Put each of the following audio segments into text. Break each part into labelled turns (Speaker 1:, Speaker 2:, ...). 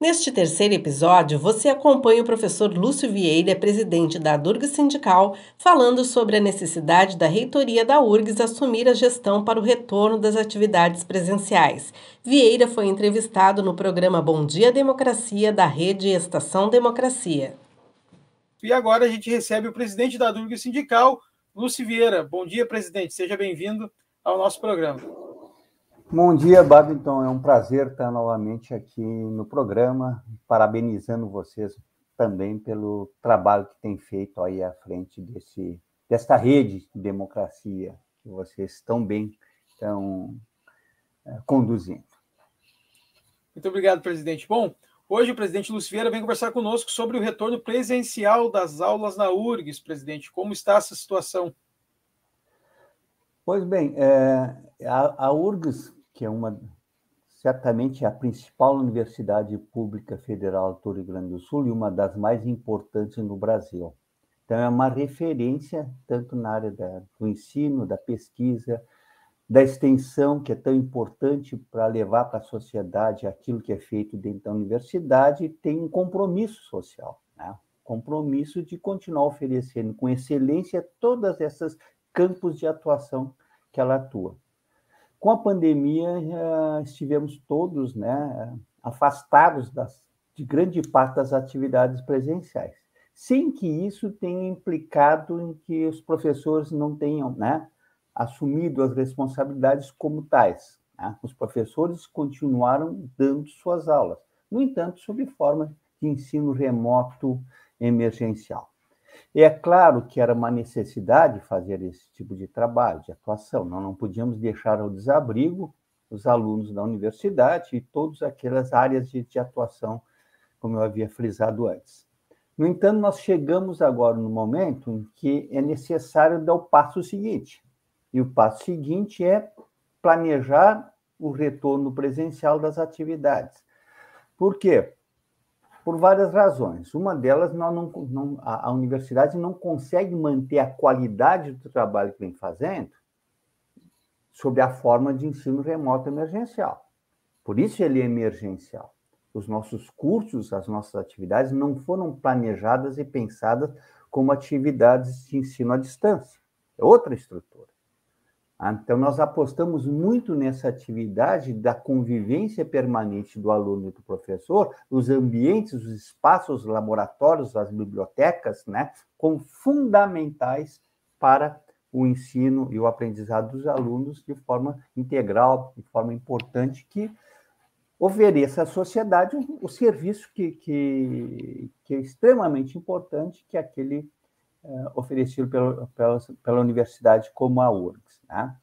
Speaker 1: Neste terceiro episódio, você acompanha o professor Lúcio Vieira, presidente da Durgs Sindical, falando sobre a necessidade da reitoria da URGS assumir a gestão para o retorno das atividades presenciais. Vieira foi entrevistado no programa Bom Dia Democracia da Rede Estação Democracia.
Speaker 2: E agora a gente recebe o presidente da Durgs Sindical, Lúcio Vieira. Bom dia, presidente. Seja bem-vindo ao nosso programa.
Speaker 3: Bom dia, Babington. É um prazer estar novamente aqui no programa, parabenizando vocês também pelo trabalho que tem feito aí à frente desse, desta rede de democracia que vocês estão bem estão é, conduzindo.
Speaker 2: Muito obrigado, presidente. Bom, hoje o presidente Lucieira vem conversar conosco sobre o retorno presencial das aulas na URGS, presidente. Como está essa situação?
Speaker 3: Pois bem, é, a, a URGS que é uma certamente a principal universidade pública federal do Rio Grande do Sul e uma das mais importantes no Brasil. Então, é uma referência tanto na área da, do ensino, da pesquisa, da extensão, que é tão importante para levar para a sociedade aquilo que é feito dentro da universidade, tem um compromisso social, né? compromisso de continuar oferecendo com excelência todas essas campos de atuação que ela atua. Com a pandemia, estivemos todos né, afastados das, de grande parte das atividades presenciais, sem que isso tenha implicado em que os professores não tenham né, assumido as responsabilidades como tais. Né? Os professores continuaram dando suas aulas, no entanto, sob forma de ensino remoto emergencial. É claro que era uma necessidade fazer esse tipo de trabalho, de atuação. Nós não podíamos deixar ao desabrigo os alunos da universidade e todas aquelas áreas de, de atuação, como eu havia frisado antes. No entanto, nós chegamos agora no momento em que é necessário dar o passo seguinte. E o passo seguinte é planejar o retorno presencial das atividades. Por quê? Por várias razões. Uma delas, não, não, a, a universidade não consegue manter a qualidade do trabalho que vem fazendo sob a forma de ensino remoto emergencial. Por isso ele é emergencial. Os nossos cursos, as nossas atividades não foram planejadas e pensadas como atividades de ensino à distância. É outra estrutura. Então, nós apostamos muito nessa atividade da convivência permanente do aluno e do professor, os ambientes, os espaços, os laboratórios, as bibliotecas, né, como fundamentais para o ensino e o aprendizado dos alunos de forma integral, de forma importante, que ofereça à sociedade o, serviço que, que, que, é extremamente importante, que é aquele oferecido pela, pela, pela universidade como a URGS. Né?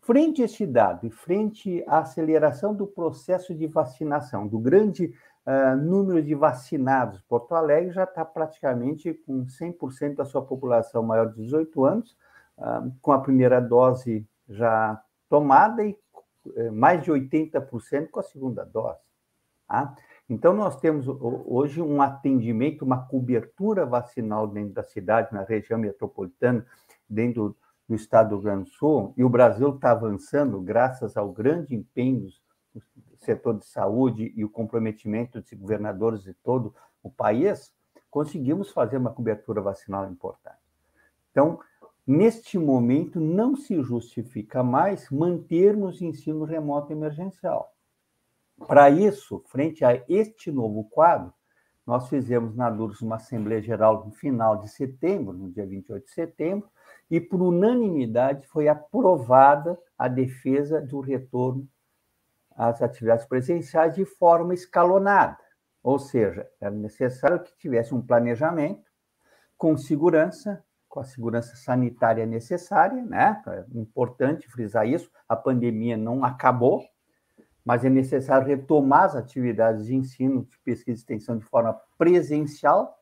Speaker 3: Frente a este dado e frente à aceleração do processo de vacinação, do grande uh, número de vacinados, Porto Alegre já está praticamente com 100% da sua população maior de 18 anos, uh, com a primeira dose já tomada e uh, mais de 80% com a segunda dose. Tá? Então, nós temos hoje um atendimento, uma cobertura vacinal dentro da cidade, na região metropolitana, dentro do estado do Rio Grande do Sul, e o Brasil está avançando graças ao grande empenho do setor de saúde e o comprometimento de governadores de todo o país, conseguimos fazer uma cobertura vacinal importante. Então, neste momento, não se justifica mais mantermos ensino remoto emergencial. Para isso, frente a este novo quadro, nós fizemos na DURS uma Assembleia Geral no final de setembro, no dia 28 de setembro, e por unanimidade foi aprovada a defesa do retorno às atividades presenciais de forma escalonada. Ou seja, era necessário que tivesse um planejamento com segurança, com a segurança sanitária necessária, né? É importante frisar isso. A pandemia não acabou, mas é necessário retomar as atividades de ensino, de pesquisa e extensão de forma presencial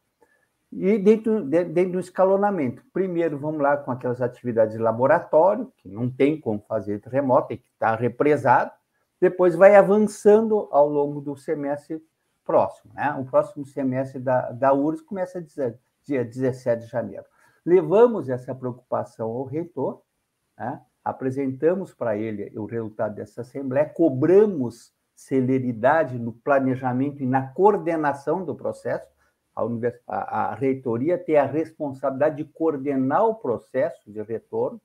Speaker 3: e dentro, dentro do escalonamento. Primeiro, vamos lá com aquelas atividades de laboratório, que não tem como fazer remoto, tem que estar represado. Depois vai avançando ao longo do semestre próximo. Né? O próximo semestre da, da URSS começa dia 17 de janeiro. Levamos essa preocupação ao reitor, né? Apresentamos para ele o resultado dessa assembleia, cobramos celeridade no planejamento e na coordenação do processo. A, a, a reitoria tem a responsabilidade de coordenar o processo de retorno,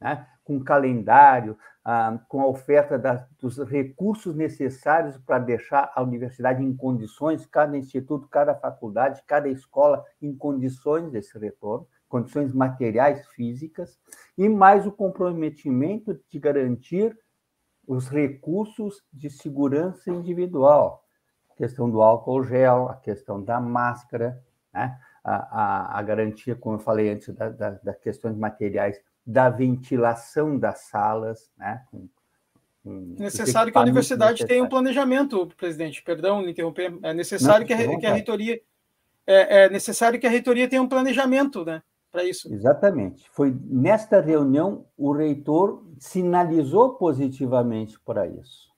Speaker 3: né? com calendário, ah, com a oferta da, dos recursos necessários para deixar a universidade em condições, cada instituto, cada faculdade, cada escola em condições desse retorno, condições materiais, físicas, e mais o comprometimento de garantir os recursos de segurança individual, a questão do álcool gel, a questão da máscara, né? a, a, a, garantia, como eu falei antes, das da, da questões materiais da ventilação das salas, né? Com,
Speaker 2: com necessário que a universidade tenha um planejamento, presidente. Perdão, me interromper. É necessário Não, que, a, que, a, reitoria é, é, necessário que a reitoria tenha um planejamento, né? Para isso.
Speaker 3: Exatamente. Foi nesta reunião o reitor sinalizou positivamente para isso.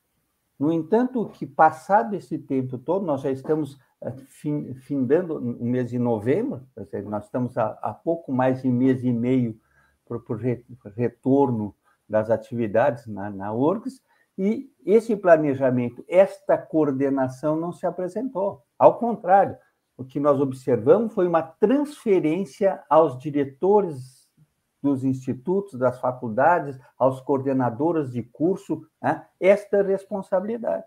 Speaker 3: No entanto, que passado esse tempo todo, nós já estamos eh, findando o mês de novembro, nós estamos há pouco mais de mês e meio para o retorno das atividades na, na URGS, e esse planejamento, esta coordenação não se apresentou. Ao contrário, o que nós observamos foi uma transferência aos diretores dos institutos, das faculdades, aos coordenadores de curso, né, esta responsabilidade.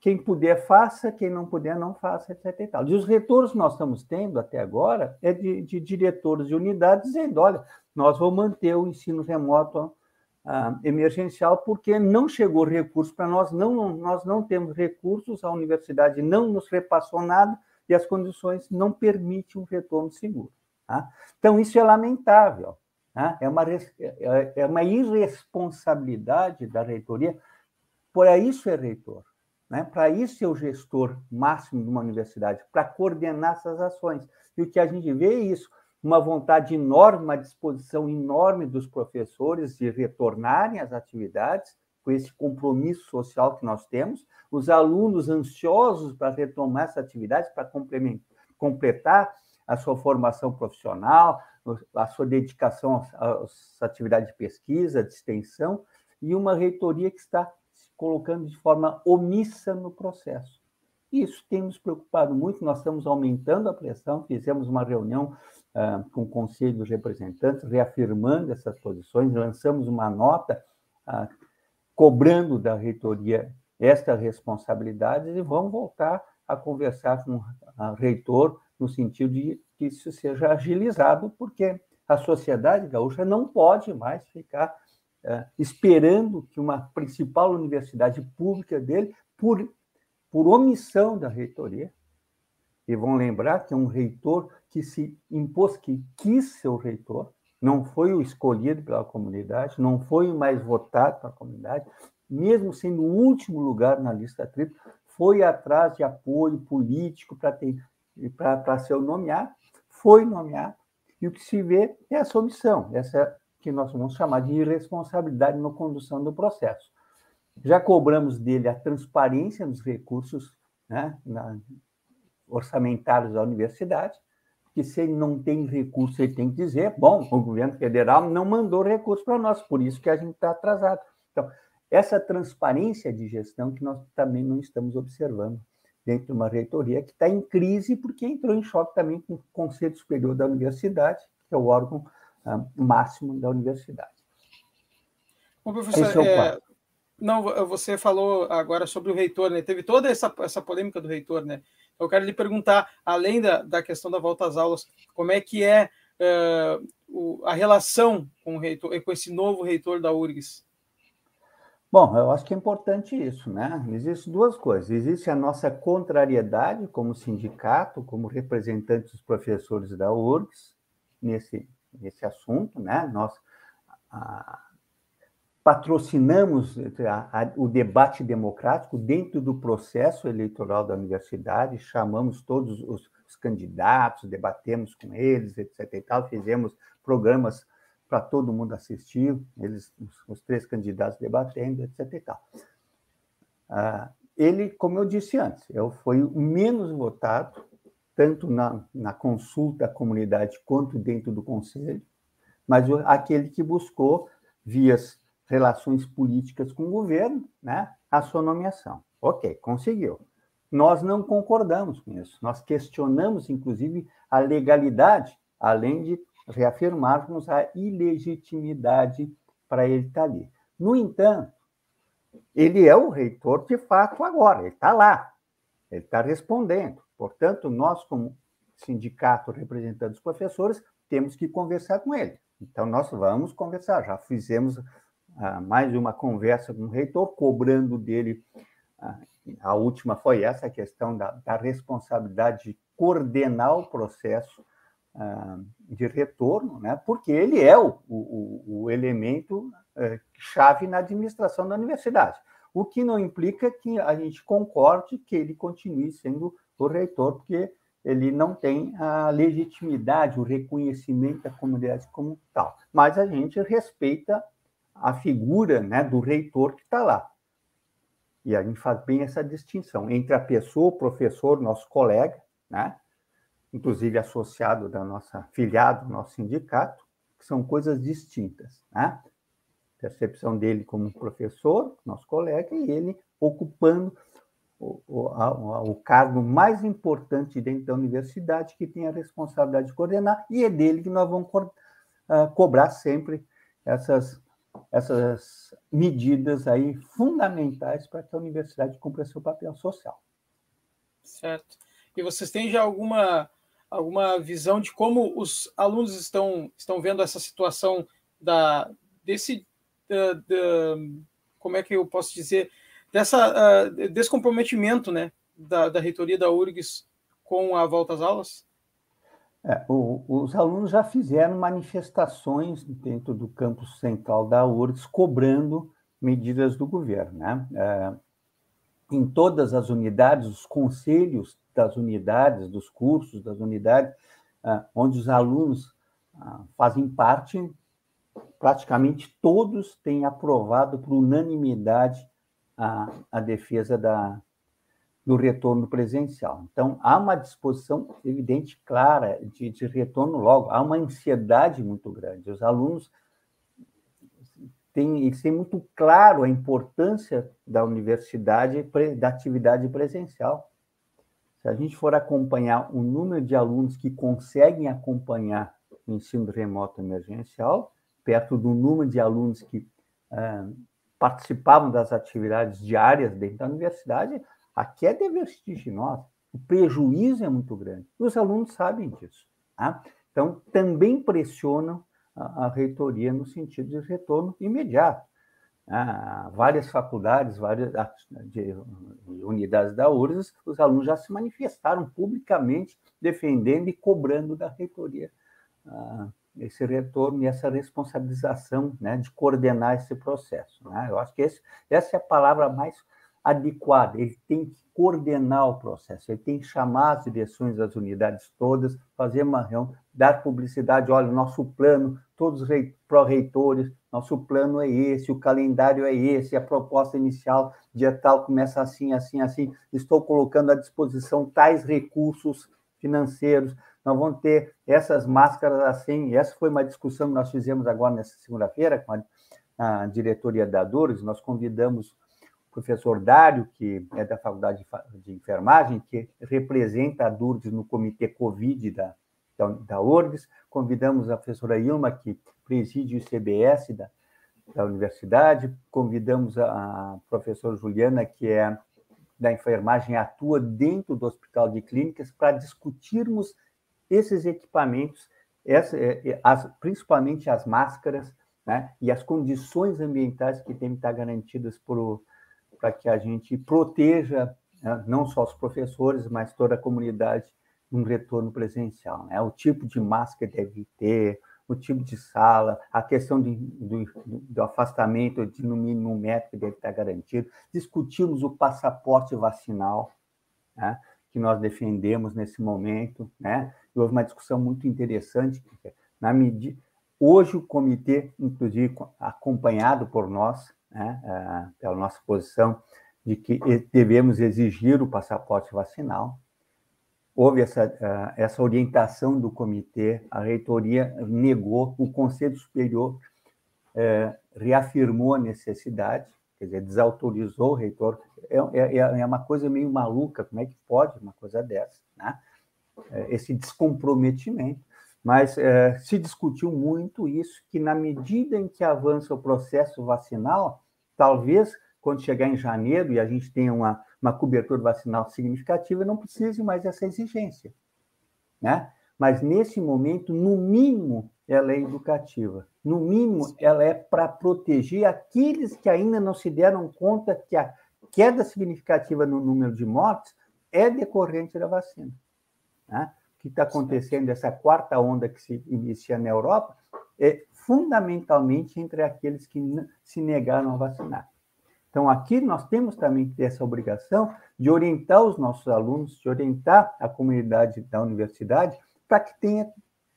Speaker 3: Quem puder, faça, quem não puder, não faça, etc. E, tal. e os retornos que nós estamos tendo até agora é de, de diretores de unidades dizendo: olha, nós vamos manter o ensino remoto ah, emergencial porque não chegou recurso para nós, não, nós não temos recursos, a universidade não nos repassou nada e as condições não permitem um retorno seguro. Tá? Então, isso é lamentável. Tá? É, uma, é, é uma irresponsabilidade da reitoria. Por isso é reitor. Né? Para isso é o gestor máximo de uma universidade, para coordenar essas ações. E o que a gente vê é isso: uma vontade enorme, uma disposição enorme dos professores de retornarem às atividades, com esse compromisso social que nós temos, os alunos ansiosos para retomar essa atividade, para completar a sua formação profissional, a sua dedicação às atividades de pesquisa, de extensão, e uma reitoria que está colocando de forma omissa no processo. Isso tem nos preocupado muito, nós estamos aumentando a pressão, fizemos uma reunião uh, com o Conselho dos Representantes, reafirmando essas posições, lançamos uma nota uh, cobrando da reitoria esta responsabilidade e vamos voltar a conversar com o reitor no sentido de que isso seja agilizado, porque a sociedade gaúcha não pode mais ficar esperando que uma principal universidade pública dele, por, por omissão da reitoria, e vão lembrar que é um reitor que se impôs, que quis ser o reitor, não foi o escolhido pela comunidade, não foi o mais votado pela comunidade, mesmo sendo o último lugar na lista tripla, foi atrás de apoio político para ser nomeado, foi nomeado, e o que se vê é essa omissão, essa que nós vamos chamar de irresponsabilidade na condução do processo. Já cobramos dele a transparência dos recursos né, na, orçamentários da universidade, que se ele não tem recurso, ele tem que dizer, bom, o governo federal não mandou recurso para nós, por isso que a gente está atrasado. Então, essa transparência de gestão que nós também não estamos observando dentro de uma reitoria que está em crise porque entrou em choque também com o Conselho Superior da Universidade, que é o órgão uh, máximo da universidade.
Speaker 2: Bom, professor, é é, não, você falou agora sobre o reitor, né? Teve toda essa, essa polêmica do reitor, né? Eu quero lhe perguntar, além da, da questão da volta às aulas, como é que é uh, o, a relação com o reitor, com esse novo reitor da URGS?
Speaker 3: Bom, eu acho que é importante isso, né? Existem duas coisas. Existe a nossa contrariedade como sindicato, como representantes dos professores da URGS, nesse, nesse assunto, né? Nós a, patrocinamos a, a, o debate democrático dentro do processo eleitoral da universidade, chamamos todos os, os candidatos, debatemos com eles, etc. E tal, fizemos programas para todo mundo assistir, eles, os, os, três candidatos debatendo, etc. E tal. Ah, ele, como eu disse antes, eu foi o menos votado, tanto na, na consulta à comunidade quanto dentro do conselho, mas aquele que buscou vias relações políticas com o governo, né, a sua nomeação. Ok, conseguiu. Nós não concordamos com isso. Nós questionamos, inclusive, a legalidade, além de reafirmarmos a ilegitimidade para ele estar ali. No entanto, ele é o reitor de fato agora, ele está lá, ele está respondendo. Portanto, nós, como sindicato representando os professores, temos que conversar com ele. Então, nós vamos conversar. Já fizemos mais uma conversa com o reitor, cobrando dele. A última foi essa a questão da, da responsabilidade de coordenar o processo de retorno, né? porque ele é o, o, o elemento eh, chave na administração da universidade. O que não implica que a gente concorde que ele continue sendo o reitor, porque ele não tem a legitimidade, o reconhecimento da comunidade como tal. Mas a gente respeita a figura né, do reitor que está lá. E a gente faz bem essa distinção entre a pessoa, o professor, nosso colega, né, inclusive associado da nossa filiado, nosso sindicato, que são coisas distintas. Né? Percepção dele como professor, nosso colega, e ele ocupando o, o, a, o, cargo mais importante dentro da universidade, que tem a responsabilidade de coordenar, e é dele que nós vamos co uh, cobrar sempre essas, essas medidas aí fundamentais para que a universidade cumpra seu papel social.
Speaker 2: Certo. E vocês têm já alguma alguma visão de como os alunos estão, estão vendo essa situação da, desse, da, da, como é que eu posso dizer, dessa uh, descomprometimento né, da, da reitoria da URGS com a volta às aulas?
Speaker 3: É, o, os alunos já fizeram manifestações dentro do campus central da URGS cobrando medidas do governo. Né? É, em todas as unidades, os conselhos das unidades, dos cursos das unidades, ah, onde os alunos ah, fazem parte, praticamente todos têm aprovado por unanimidade a, a defesa da, do retorno presencial. Então, há uma disposição evidente, clara, de, de retorno logo, há uma ansiedade muito grande. Os alunos têm, eles têm muito claro a importância da universidade, da atividade presencial. Se a gente for acompanhar o número de alunos que conseguem acompanhar o ensino remoto emergencial, perto do número de alunos que ah, participavam das atividades diárias dentro da universidade, a queda é vertiginosa. O prejuízo é muito grande. E os alunos sabem disso. Tá? Então, também pressionam a, a reitoria no sentido de retorno imediato. Ah, várias faculdades, várias de, unidades da URSS, os alunos já se manifestaram publicamente defendendo e cobrando da reitoria ah, esse retorno e essa responsabilização né, de coordenar esse processo. Né? Eu acho que esse, essa é a palavra mais adequada. Ele tem que coordenar o processo, ele tem que chamar as direções das unidades todas, fazer uma reunião, dar publicidade, olha, o nosso plano, todos os pró-reitores, nosso plano é esse, o calendário é esse, a proposta inicial, dia tal, começa assim, assim, assim, estou colocando à disposição tais recursos financeiros, nós vamos ter essas máscaras assim, essa foi uma discussão que nós fizemos agora nessa segunda-feira com a, a diretoria da Dores, nós convidamos professor Dário, que é da Faculdade de Enfermagem, que representa a Durdes no comitê Covid da, da, da URGS. Convidamos a professora Ilma, que preside o ICBS da, da universidade. Convidamos a, a professora Juliana, que é da enfermagem, atua dentro do Hospital de Clínicas, para discutirmos esses equipamentos, essa, é, é, as, principalmente as máscaras, né, e as condições ambientais que têm que estar garantidas por para que a gente proteja né, não só os professores, mas toda a comunidade num retorno presencial. Né? O tipo de máscara deve ter, o tipo de sala, a questão de, do, do, afastamento de no mínimo um metro que deve estar garantido. Discutimos o passaporte vacinal, né? que nós defendemos nesse momento. Né? E houve uma discussão muito interessante. Na medida, hoje o comitê, inclusive acompanhado por nós, né, é, pela nossa posição de que devemos exigir o passaporte vacinal. Houve essa, é, essa orientação do comitê, a reitoria negou, o Conselho Superior é, reafirmou a necessidade, quer dizer, desautorizou o reitor. É, é, é uma coisa meio maluca, como é que pode uma coisa dessa, né? Esse descomprometimento. Mas é, se discutiu muito isso, que na medida em que avança o processo vacinal, talvez quando chegar em janeiro e a gente tenha uma, uma cobertura vacinal significativa, não precise mais dessa exigência. Né? Mas nesse momento, no mínimo, ela é educativa. No mínimo, ela é para proteger aqueles que ainda não se deram conta que a queda significativa no número de mortes é decorrente da vacina. Né? Que está acontecendo, essa quarta onda que se inicia na Europa, é fundamentalmente entre aqueles que se negaram a vacinar. Então, aqui nós temos também que essa obrigação de orientar os nossos alunos, de orientar a comunidade da universidade para que tenha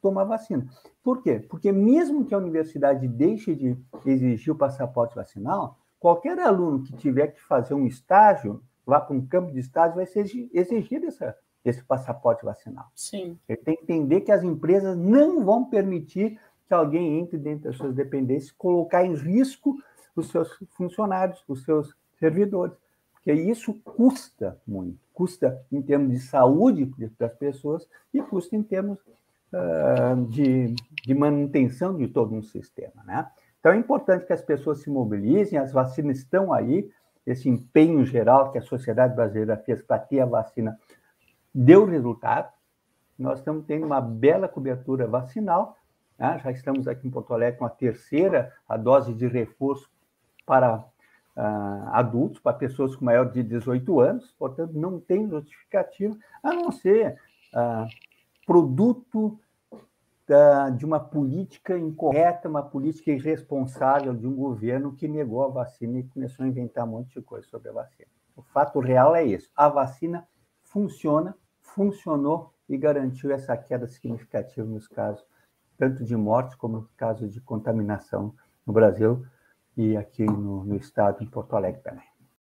Speaker 3: tomar vacina. Por quê? Porque mesmo que a universidade deixe de exigir o passaporte vacinal, qualquer aluno que tiver que fazer um estágio, vá para um campo de estágio, vai ser exigido essa, esse passaporte vacinal.
Speaker 2: Sim.
Speaker 3: Ele tem que entender que as empresas não vão permitir que alguém entre dentro das suas dependências, colocar em risco os seus funcionários, os seus servidores. Porque isso custa muito. Custa em termos de saúde das pessoas e custa em termos uh, de, de manutenção de todo um sistema. Né? Então, é importante que as pessoas se mobilizem, as vacinas estão aí, esse empenho geral que a sociedade brasileira fez para ter a vacina deu resultado. Nós estamos tendo uma bela cobertura vacinal, né? já estamos aqui em Porto Alegre com a terceira a dose de reforço para uh, adultos, para pessoas com maior de 18 anos, portanto, não tem justificativa, a não ser uh, produto da, de uma política incorreta, uma política irresponsável de um governo que negou a vacina e começou a inventar um monte de coisa sobre a vacina. O fato real é isso: a vacina funciona, funcionou e garantiu essa queda significativa nos casos tanto de mortes como no caso de contaminação no Brasil e aqui no, no estado, em Porto Alegre também.